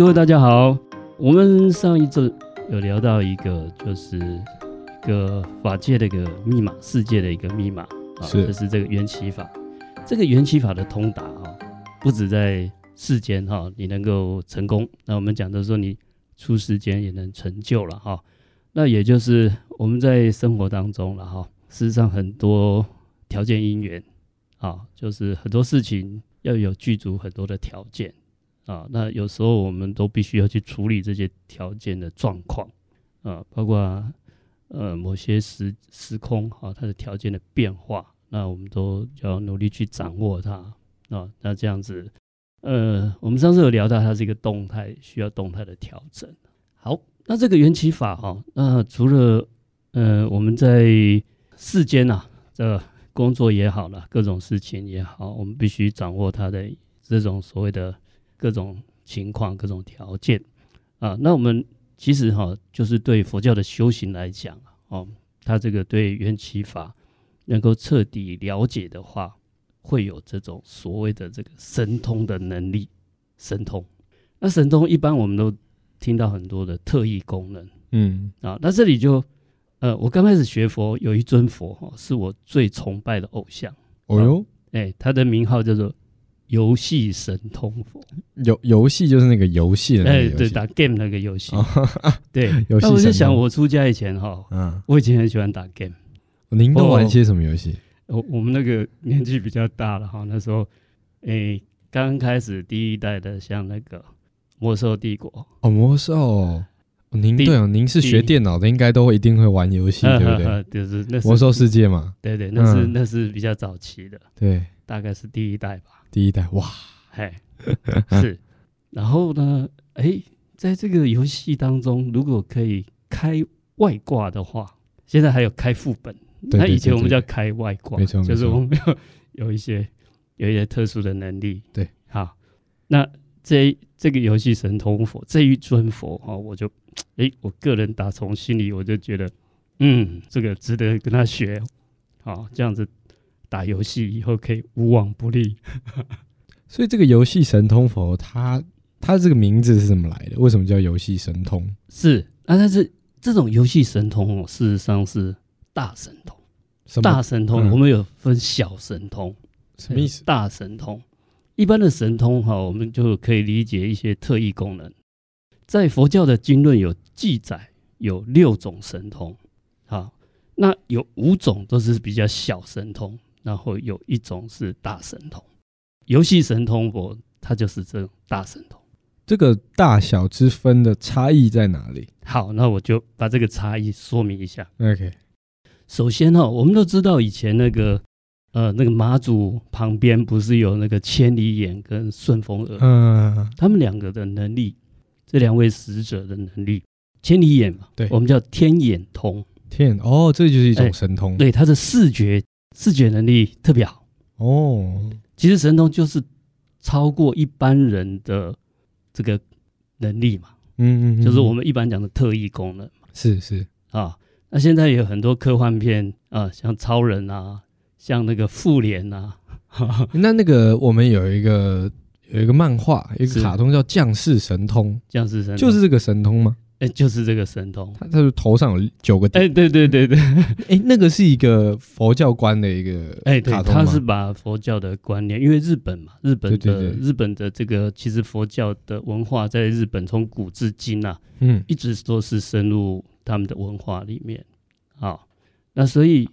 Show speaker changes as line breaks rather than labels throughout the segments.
各位大家好，我们上一次有聊到一个，就是一个法界的一个密码，世界的一个密码啊，是就是这个缘起法。这个缘起法的通达啊，不止在世间哈，你能够成功，那我们讲的说你出世间也能成就了哈。那也就是我们在生活当中了哈，事实上很多条件因缘啊，就是很多事情要有具足很多的条件。啊，那有时候我们都必须要去处理这些条件的状况啊，包括呃某些时时空啊，它的条件的变化，那我们都要努力去掌握它啊。那这样子，呃，我们上次有聊到，它是一个动态，需要动态的调整。好，那这个缘起法哈，那除了呃我们在世间呐，这工作也好了，各种事情也好，我们必须掌握它的这种所谓的。各种情况、各种条件啊，那我们其实哈，就是对佛教的修行来讲哦，他这个对缘起法能够彻底了解的话，会有这种所谓的这个神通的能力。神通，那神通一般我们都听到很多的特异功能，嗯啊，那这里就呃，我刚开始学佛，有一尊佛哈，是我最崇拜的偶像。哦哟，哎，他的名号叫做。游戏神通佛，
游游戏就是那个游戏的，哎，
对，打 game 那个游戏，对。那我就想，我出家以前哈，嗯，我以前很喜欢打 game。
您都玩些什么游戏？
我我们那个年纪比较大了哈，那时候，哎，刚开始第一代的，像那个魔兽帝国。
哦，魔兽，您对哦，您是学电脑的，应该都会一定会玩游戏，对不对？
就是那
魔兽世界嘛，
对对，那是那是比较早期的，
对，
大概是第一代吧。
第一代哇，
嘿，是，然后呢，哎、欸，在这个游戏当中，如果可以开外挂的话，现在还有开副本，那以前我们叫开外挂，没错，就是我们有有一些有一些特殊的能力，
对，
好，那这这个游戏神通佛这一尊佛哈，我就，哎、欸，我个人打从心里我就觉得，嗯，这个值得跟他学，好，这样子。打游戏以后可以无往不利，
所以这个游戏神通佛，它它这个名字是怎么来的？为什么叫游戏神通？
是啊，但是这种游戏神通哦，事实上是大神通。大神通，我们有分小神通，
什么意思？
大神通，一般的神通哈，我们就可以理解一些特异功能。在佛教的经论有记载，有六种神通，好，那有五种都是比较小神通。然后有一种是大神通，游戏神通佛，它就是这种大神通。
这个大小之分的差异在哪里？
好，那我就把这个差异说明一下。
OK，
首先哈，我们都知道以前那个呃那个马祖旁边不是有那个千里眼跟顺风耳？嗯，他们两个的能力，这两位使者的能力，千里眼嘛，对，我们叫天眼通。
天哦，这就是一种神通。
对，他的视觉。视觉能力特别好。哦，其实神通就是超过一般人的这个能力嘛，嗯嗯，就是我们一般讲的特异功能嘛，
是是。
啊。那现在有很多科幻片啊，像超人啊，像那个复联啊，
那那个我们有一个有一个漫画，一个卡通叫《降世神通》，
降世神通。
就是这个神通吗？
哎，就是这个神通，
他他是头上有九个点。
哎，对对对对，
哎，那个是一个佛教观的一个，哎，对，
他是把佛教的观念，因为日本嘛，日本的日本的这个其实佛教的文化在日本从古至今啊，嗯，一直都是深入他们的文化里面。好，那所以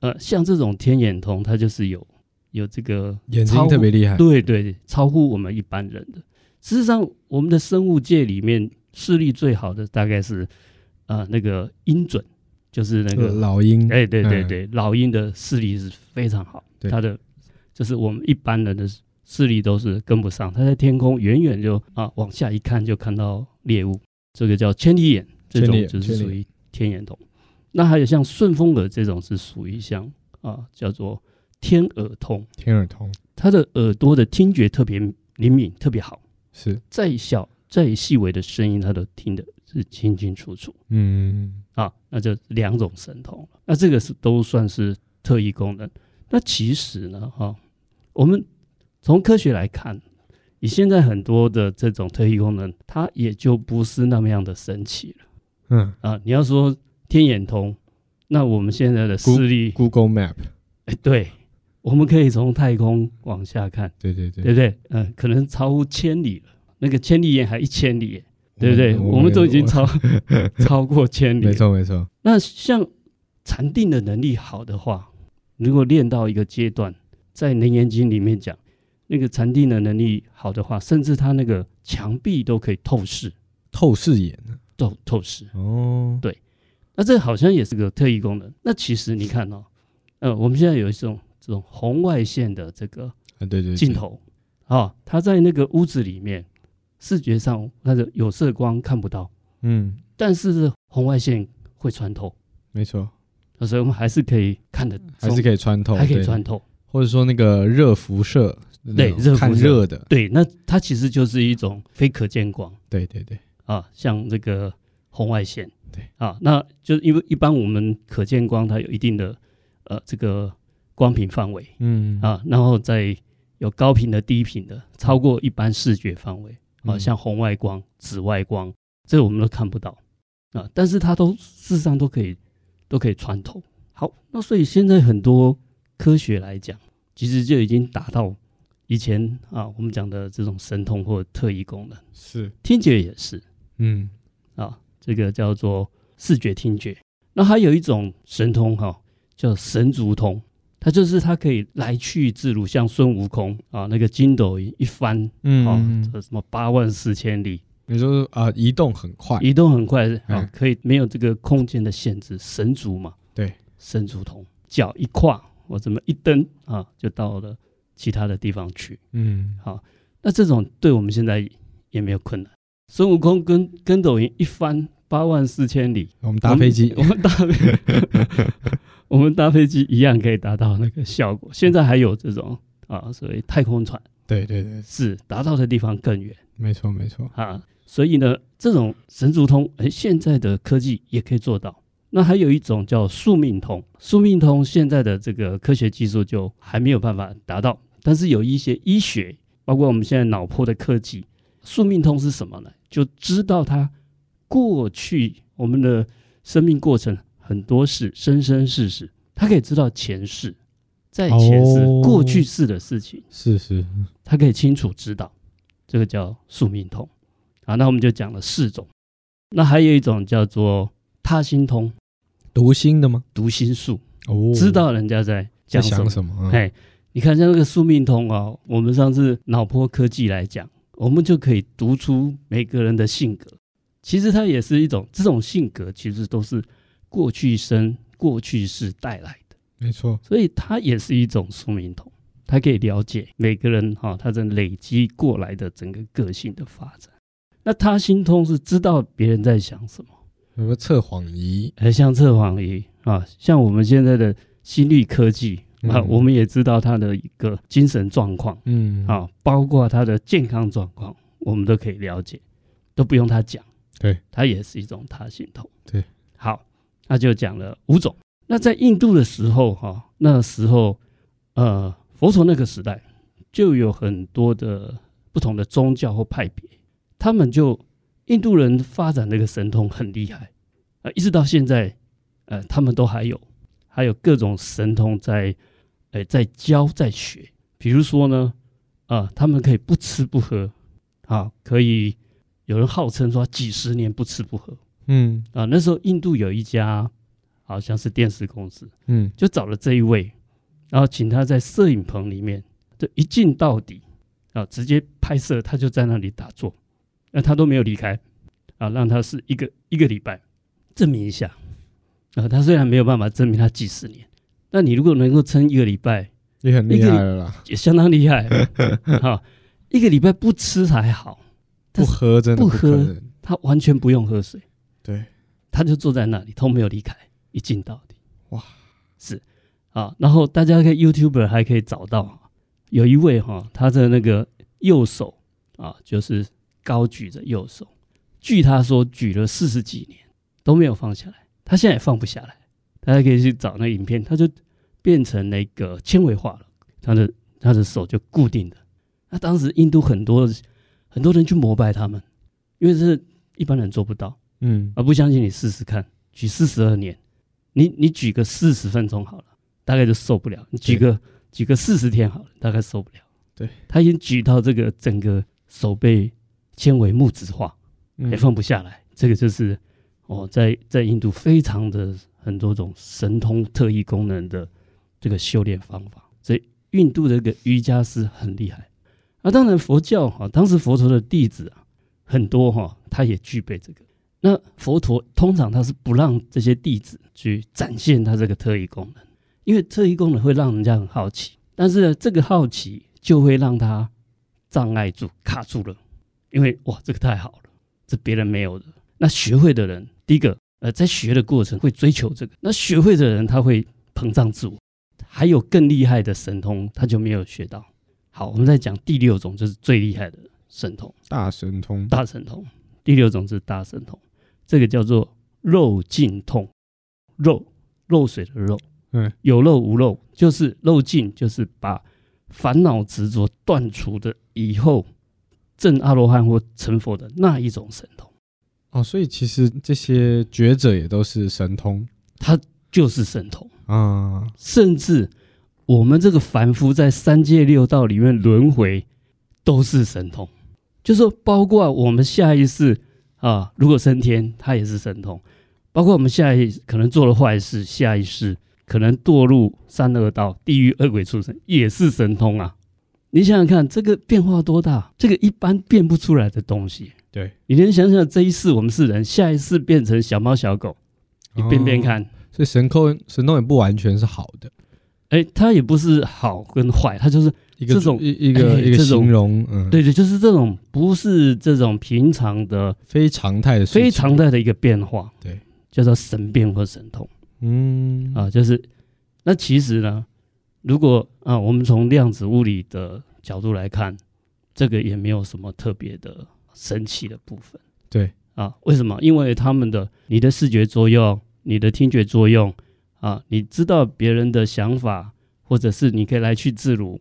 呃，像这种天眼通，它就是有有这个
眼睛特别厉害，
对对，超乎我们一般人的。事实上，我们的生物界里面。视力最好的大概是，啊、呃，那个鹰隼，就是那个
老鹰。
哎，对对对，嗯、老鹰的视力是非常好，对它的就是我们一般人的视力都是跟不上。它在天空远远就啊往下一看就看到猎物，这个叫千里眼，这种就是属于天眼通。那还有像顺风耳这种是属于像啊叫做天耳通，
天耳通，
它的耳朵的听觉特别灵敏，特别好，
是
再小。再细微的声音，他都听得是清清楚楚。嗯，啊，那就两种神通。那这个是都算是特异功能。那其实呢，哈，我们从科学来看，以现在很多的这种特异功能，它也就不是那么样的神奇了。
嗯
啊，你要说天眼通，那我们现在的视力
，Google Map，
哎，对，我们可以从太空往下看，
对对对，
对不对？嗯，可能超乎千里了，那个千里眼还一千里，对不对？我们，我们都已经超 超过千里，
没错没错。
那像禅定的能力好的话，如果练到一个阶段，在《楞严经》里面讲，那个禅定的能力好的话，甚至他那个墙壁都可以透视，
透视眼，
透透视。
哦，
对，那这好像也是个特异功能。那其实你看哦，呃，我们现在有一种这种红外线的这个
啊，对对
镜头啊，它在那个屋子里面，视觉上它的有色光看不到，
嗯，
但是红外线会穿透，
没错。
所以我们还是可以看得，
还是可以穿透，
还可以穿透，
或者说那个热辐射，
对，热
看热的，
对，那它其实就是一种非可见光，
对对对，
啊，像这个红外线，
对。
啊，那就是因为一般我们可见光它有一定的呃这个光频范围，
嗯。
啊，然后再有高频的、低频的，超过一般视觉范围，啊，像红外光、紫外光，这个我们都看不到，啊，但是它都事实上都可以。都可以穿透。好，那所以现在很多科学来讲，其实就已经达到以前啊我们讲的这种神通或特异功能。
是，
听觉也是，
嗯，
啊，这个叫做视觉听觉。那还有一种神通哈、啊，叫神足通，它就是它可以来去自如，像孙悟空啊，那个筋斗一翻，嗯，啊，这什么八万四千里。
你说啊，移动很快，
移动很快啊，可以没有这个空间的限制，神足嘛，
对，
神足通，脚一跨，我这么一蹬啊，就到了其他的地方去，
嗯，
好，那这种对我们现在也没有困难。孙悟空跟跟斗云一翻八万四千里，
我们搭飞机，
我们搭飞，我们搭飞机一样可以达到那个效果。现在还有这种啊，所谓太空船，
对对对，
是达到的地方更远，
没错没错
啊。所以呢，这种神足通，哎，现在的科技也可以做到。那还有一种叫宿命通，宿命通现在的这个科学技术就还没有办法达到，但是有一些医学，包括我们现在脑波的科技，宿命通是什么呢？就知道他过去我们的生命过程很多事，生生世世，他可以知道前世、在前世、哦、过去世的事情，
是是，
他可以清楚知道，这个叫宿命通。啊，那我们就讲了四种，那还有一种叫做他心通，
读心的吗？
读心术
哦，
知道人家在讲什么。
什么？
哎、嗯，你看像那个宿命通啊，我们上次脑波科技来讲，我们就可以读出每个人的性格。其实它也是一种，这种性格其实都是过去生、过去世带来的。
没错，
所以它也是一种宿命通，它可以了解每个人哈，他在累积过来的整个个性的发展。那他心通是知道别人在想什么，
什么测谎仪，
哎，像测谎仪啊，像我们现在的心率科技啊，嗯、我们也知道他的一个精神状况，嗯，啊，包括他的健康状况，我们都可以了解，都不用他讲，
对，
他也是一种他心通，
对，
好，那就讲了五种。那在印度的时候，哈，那时候，呃，佛陀那个时代就有很多的不同的宗教或派别。他们就印度人发展那个神通很厉害啊，一直到现在，呃，他们都还有还有各种神通在，哎，在教在学。比如说呢，啊，他们可以不吃不喝，啊，可以有人号称说几十年不吃不喝，
嗯，
啊，那时候印度有一家好像是电视公司，
嗯，
就找了这一位，然后请他在摄影棚里面，就一镜到底，啊，直接拍摄，他就在那里打坐。那他都没有离开啊，让他是一个一个礼拜证明一下啊。他虽然没有办法证明他几十年，那你如果能够撑一个礼拜，
你很厉害了啦，
也相当厉害。啊，一个礼拜不吃还好，
不喝真的不，
不喝，他完全不用喝水，
对，
他就坐在那里，都没有离开，一镜到底。
哇，
是啊，然后大家可以 YouTuber 还可以找到，有一位哈，他的那个右手啊，就是。高举着右手，据他说举了四十几年都没有放下来，他现在也放不下来。大家可以去找那影片，他就变成那个纤维化了，他的他的手就固定的，那当时印度很多很多人去膜拜他们，因为是一般人做不到。嗯，而不相信你试试看，举四十二年，你你举个四十分钟好了，大概就受不了。你举个举个四十天好了，大概受不了。
对，
他已经举到这个整个手背纤维木质化，也放不下来。嗯、这个就是哦，在在印度非常的很多种神通特异功能的这个修炼方法，所以印度的这个瑜伽师很厉害。啊，当然佛教哈，当时佛陀的弟子啊很多哈，他也具备这个。那佛陀通常他是不让这些弟子去展现他这个特异功能，因为特异功能会让人家很好奇，但是呢，这个好奇就会让他障碍住、卡住了，因为哇，这个太好了，这别人没有的。那学会的人，第一个呃，在学的过程会追求这个，那学会的人他会膨胀自我，还有更厉害的神通他就没有学到。好，我们再讲第六种，就是最厉害的神通——
大神通。
大神通，第六种是大神通。这个叫做肉尽痛，肉肉水的肉，嗯，有肉无肉，就是肉尽，就是把烦恼执着断除的以后，证阿罗汉或成佛的那一种神通。
哦，所以其实这些觉者也都是神通，
他就是神通啊。甚至我们这个凡夫在三界六道里面轮回，都是神通，就是说，包括我们下一世。啊，如果升天，他也是神通；包括我们下一可能做了坏事，下一世可能堕入三恶道、地狱、恶鬼畜生，也是神通啊！你想想看，这个变化多大？这个一般变不出来的东西。
对，
你能想想，这一世我们是人，下一世变成小猫小狗，你变变看。哦，
所以神通神通也不完全是好的，
哎，它也不是好跟坏，它就是。一个这种
一一个一个形容，嗯，
对对，就是这种不是这种平常的
非常态的
非常态的一个变化，
对，
叫做神变或神通，嗯啊，就是那其实呢，如果啊，我们从量子物理的角度来看，这个也没有什么特别的神奇的部分，
对
啊，为什么？因为他们的你的视觉作用，你的听觉作用啊，你知道别人的想法，或者是你可以来去自如。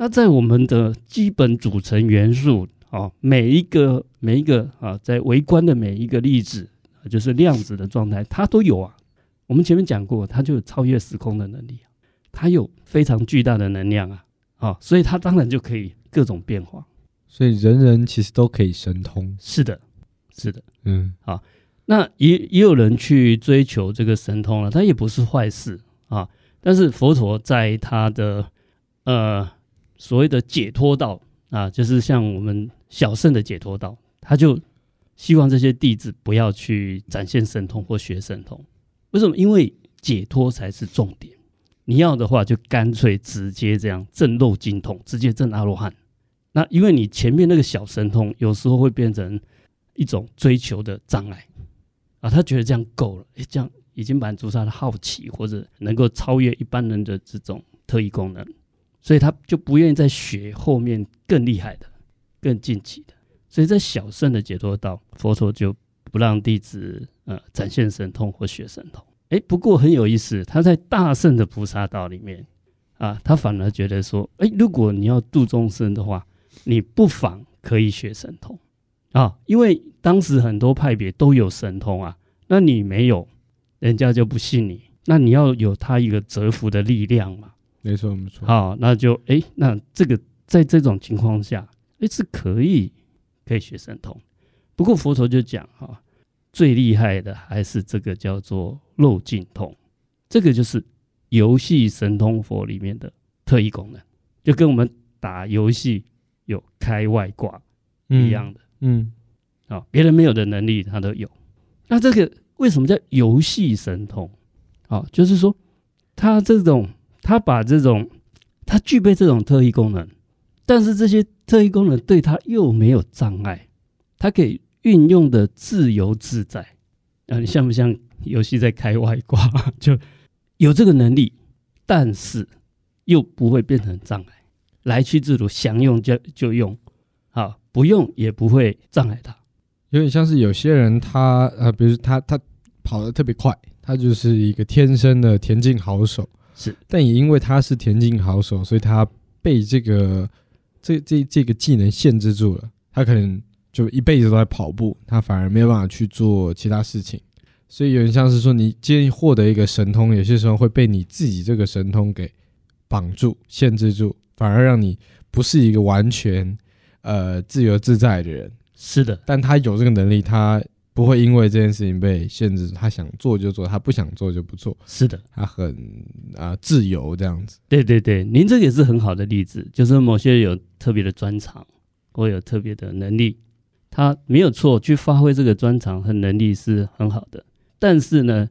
那在我们的基本组成元素啊，每一个每一个啊，在微观的每一个粒子，就是量子的状态，它都有啊。我们前面讲过，它就有超越时空的能力，它有非常巨大的能量啊，啊，所以它当然就可以各种变化。
所以人人其实都可以神通。
是的，是的，嗯，好。那也也有人去追求这个神通了，它也不是坏事啊。但是佛陀在他的呃。所谓的解脱道啊，就是像我们小圣的解脱道，他就希望这些弟子不要去展现神通或学神通。为什么？因为解脱才是重点。你要的话，就干脆直接这样证漏精通，直接证阿罗汉。那因为你前面那个小神通，有时候会变成一种追求的障碍啊。他觉得这样够了，诶，这样已经满足他的好奇，或者能够超越一般人的这种特异功能。所以他就不愿意再学后面更厉害的、更进级的。所以在小圣的解脱道，佛陀就不让弟子呃展现神通或学神通。哎，不过很有意思，他在大圣的菩萨道里面啊，他反而觉得说，哎，如果你要度众生的话，你不妨可以学神通啊，因为当时很多派别都有神通啊，那你没有，人家就不信你。那你要有他一个折服的力量嘛。
没错，没错。
好，那就哎，那这个在这种情况下，哎，是可以可以学神通。不过佛陀就讲哈，最厉害的还是这个叫做漏尽通，这个就是游戏神通佛里面的特异功能，就跟我们打游戏有开外挂一样的。嗯，啊，别人没有的能力他都有。那这个为什么叫游戏神通？啊，就是说他这种。他把这种，他具备这种特异功能，但是这些特异功能对他又没有障碍，他可以运用的自由自在。啊，你像不像游戏在开外挂？就有这个能力，但是又不会变成障碍，来去自如，想用就就用，好，不用也不会障碍他。
有点像是有些人他呃，比如他他跑得特别快，他就是一个天生的田径好手。
是，
但也因为他是田径好手，所以他被这个这这这个技能限制住了，他可能就一辈子都在跑步，他反而没有办法去做其他事情。所以有点像是说，你既然获得一个神通，有些时候会被你自己这个神通给绑住、限制住，反而让你不是一个完全呃自由自在的人。
是的，
但他有这个能力，他不会因为这件事情被限制，他想做就做，他不想做就不做。
是的，
他很啊、呃、自由这样子。
对对对，您这个也是很好的例子，就是某些有特别的专长或有特别的能力，他没有错，去发挥这个专长和能力是很好的。但是呢，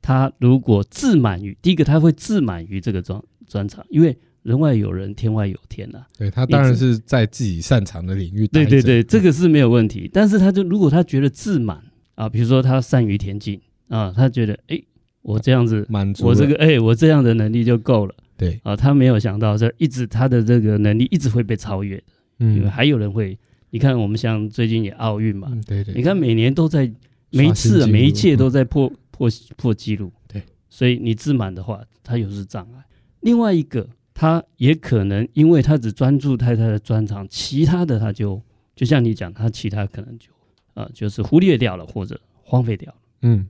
他如果自满于第一个，他会自满于这个专专长，因为人外有人，天外有天呐、啊。
对，他当然是在自己擅长的领域。
对对对，这个是没有问题。但是他就如果他觉得自满啊，比如说他善于田径啊，他觉得哎，我这样子满足，我这个哎，我这样的能力就够了。
对
啊，他没有想到这一直他的这个能力一直会被超越的。嗯，因为还有人会，你看我们像最近也奥运嘛，
嗯、对，对对，
你看每年都在。每一次、啊、每一届都在破破破纪录，
对，
所以你自满的话，他又是障碍。另外一个，他也可能因为他只专注太太的专长，其他的他就就像你讲，他其他可能就啊、呃，就是忽略掉了或者荒废掉了，
嗯，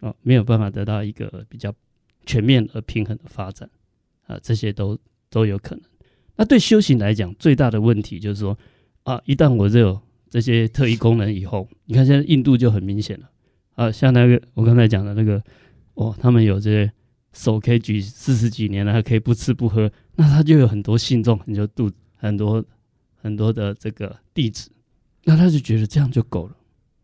啊，没有办法得到一个比较全面而平衡的发展，啊，这些都都有可能。那对修行来讲，最大的问题就是说啊，一旦我这有。这些特异功能以后，你看现在印度就很明显了啊，像那个我刚才讲的那个，哦，他们有这些手可以举四十几年了，还可以不吃不喝，那他就有很多信众，很多度很多很多的这个弟子，那他就觉得这样就够了，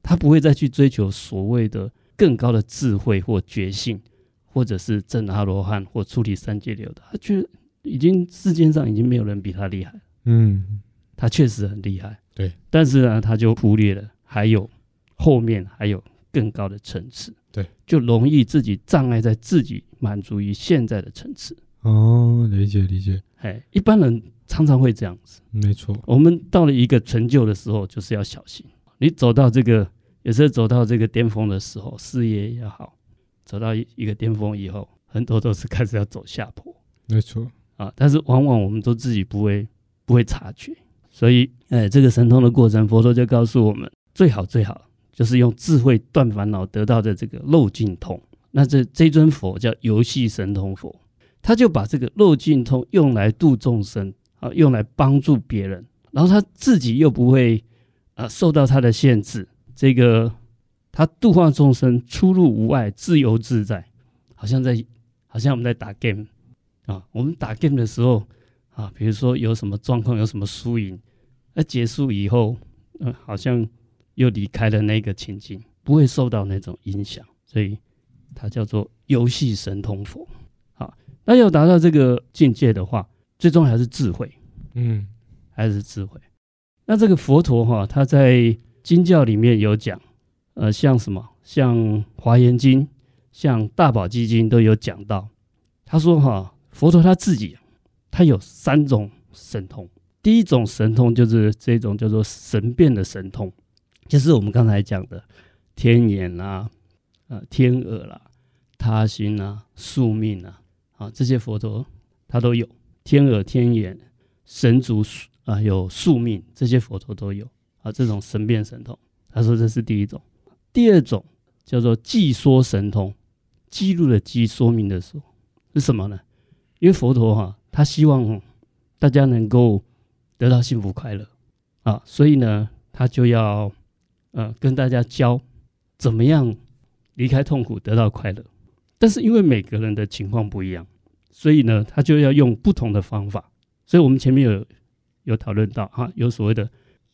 他不会再去追求所谓的更高的智慧或觉性，或者是证阿罗汉或出离三界流的，他觉得已经世间上已经没有人比他厉害，
嗯，
他确实很厉害。
对，
但是呢，他就忽略了还有后面还有更高的层次，
对，
就容易自己障碍在自己满足于现在的层次。
哦，理解理解。
哎，一般人常常会这样子。
没错，
我们到了一个成就的时候，就是要小心。你走到这个，有时候走到这个巅峰的时候，事业也好，走到一一个巅峰以后，很多都是开始要走下坡。
没错
啊，但是往往我们都自己不会不会察觉。所以，哎，这个神通的过程，佛陀就告诉我们，最好最好就是用智慧断烦恼得到的这个漏尽通。那这这尊佛叫游戏神通佛，他就把这个漏尽通用来度众生啊，用来帮助别人，然后他自己又不会啊受到他的限制。这个他度化众生出入无碍，自由自在，好像在好像我们在打 game 啊，我们打 game 的时候。啊，比如说有什么状况，有什么输赢，那结束以后，嗯、好像又离开了那个情境，不会受到那种影响，所以它叫做游戏神通佛。好，那要达到这个境界的话，最终还是智慧，
嗯，
还是智慧。那这个佛陀哈，他在经教里面有讲，呃，像什么，像华严经，像大宝积经都有讲到，他说哈，佛陀他自己。他有三种神通，第一种神通就是这种叫做神变的神通，就是我们刚才讲的天眼啊、呃天耳啦、他心啊、宿命啊，啊这些佛陀他都有天耳、天眼、神足啊，有宿命这些佛陀都有啊。这种神变神通，他说这是第一种。第二种叫做记说神通，记录的记，说明的说是什么呢？因为佛陀哈、他希望大家能够得到幸福快乐啊，所以呢，他就要呃跟大家教怎么样离开痛苦，得到快乐。但是因为每个人的情况不一样，所以呢，他就要用不同的方法。所以我们前面有有讨论到哈，有所谓的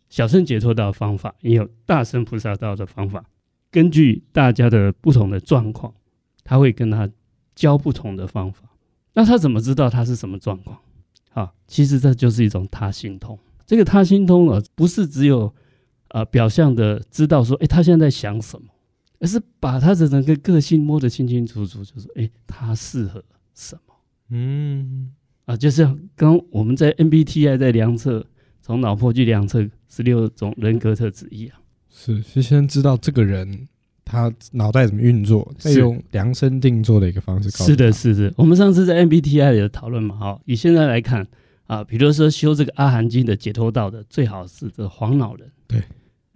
小乘解脱道的方法，也有大乘菩萨道的方法。根据大家的不同的状况，他会跟他教不同的方法。那他怎么知道他是什么状况？啊，其实这就是一种他心通。这个他心通啊，不是只有啊表象的知道说，哎，他现在在想什么，而是把他的整个个性摸得清清楚楚，就是哎，他适合什么？
嗯，
啊，就是刚我们在 MBTI 在量测，从脑波去量测十六种人格特质一样。
是，是先知道这个人。他脑袋怎么运作？是用量身定做的一个方式。是
的，是的。我们上次在 MBTI 有讨论嘛？好，以现在来看啊，比如说修这个阿含经的解脱道的，最好是这黄脑人。
对，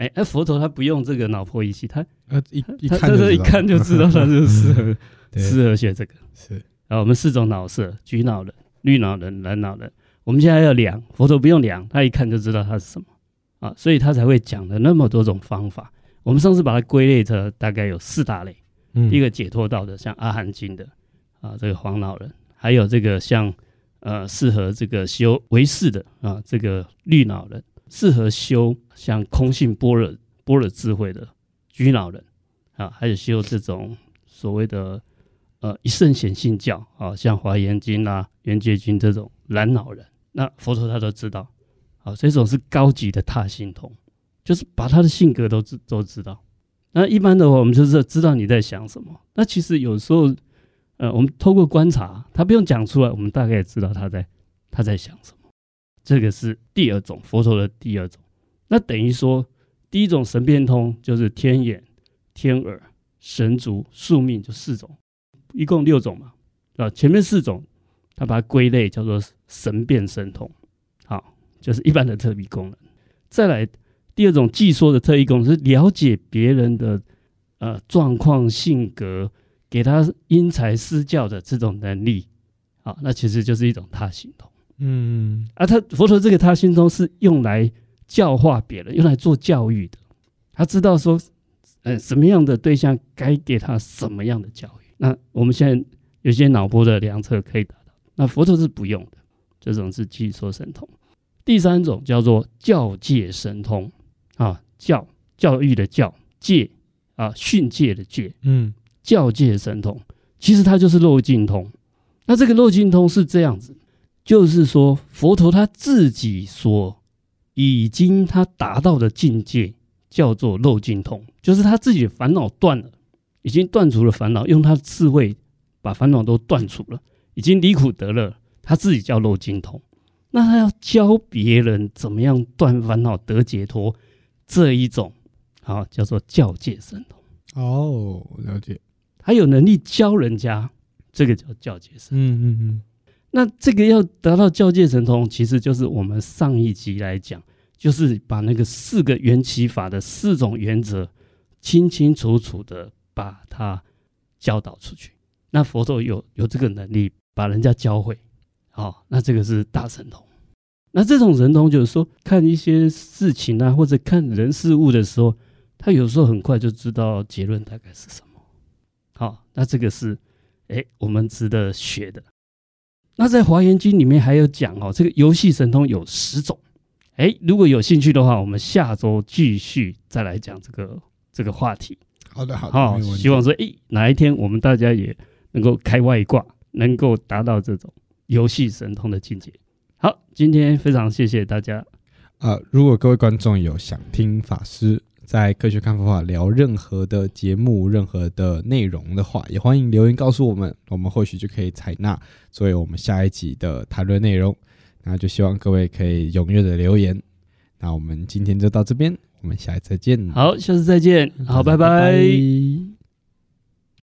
哎，哎，佛陀他不用这个脑波仪器，他
呃一一
看他这一看就知道他就适合 适合学这个。
是，
然后我们四种脑色：橘脑人、绿脑人、蓝脑人。我们现在要量，佛陀不用量，他一看就知道它是什么啊，所以他才会讲的那么多种方法。我们上次把它归类成大概有四大类，嗯，一个解脱道的，像阿含经的啊，这个黄脑人，还有这个像。呃，适合这个修唯识的啊，这个绿脑人；适合修像空性般若、般若智慧的居老人啊，还有修这种所谓的呃一圣显性教啊，像华严经啊、圆觉经这种蓝老人。那佛陀他都知道，啊，这种是高级的他心通，就是把他的性格都知都知道。那一般的话，我们就是知道你在想什么。那其实有时候。呃，我们透过观察，他不用讲出来，我们大概也知道他在他在想什么。这个是第二种佛陀的第二种。那等于说，第一种神变通就是天眼、天耳、神足、宿命，就四种，一共六种嘛。啊，前面四种他把它归类叫做神变神通，好，就是一般的特异功能。再来第二种偈说的特异功能是了解别人的呃状况、性格。给他因材施教的这种能力，啊，那其实就是一种他行通。嗯，啊，他佛陀这个他心中是用来教化别人，用来做教育的。他知道说，呃，什么样的对象该给他什么样的教育。那我们现在有些脑波的量测可以达到，那佛陀是不用的。这种是偈说神通。第三种叫做教诫神通，啊，教教育的教，诫啊，训诫的诫。嗯。教诫神通，其实它就是漏尽通。那这个漏尽通是这样子，就是说佛陀他自己说已经他达到的境界叫做漏尽通，就是他自己的烦恼断了，已经断除了烦恼，用他的智慧把烦恼都断除了，已经离苦得乐，他自己叫漏尽通。那他要教别人怎么样断烦恼得解脱，这一种啊叫做教界神通。
哦，了解。
他有能力教人家，这个叫教界神通。嗯嗯嗯。那这个要得到教界神通，其实就是我们上一集来讲，就是把那个四个缘起法的四种原则，清清楚楚的把它教导出去。那佛陀有有这个能力把人家教会，好，那这个是大神通。那这种神通就是说，看一些事情啊，或者看人事物的时候，他有时候很快就知道结论大概是什么。好，那这个是，哎，我们值得学的。那在《华严经》里面还有讲哦，这个游戏神通有十种。哎，如果有兴趣的话，我们下周继续再来讲这个这个话题。
好的，好的。
好，希望说，哎，哪一天我们大家也能够开外挂，能够达到这种游戏神通的境界。好，今天非常谢谢大家。
啊，如果各位观众有想听法师，在科学看方法聊任何的节目、任何的内容的话，也欢迎留言告诉我们，我们或许就可以采纳作为我们下一集的谈论内容。那就希望各位可以踊跃的留言。那我们今天就到这边，我们下一次再见。
好，下次再见。好，拜拜。拜拜。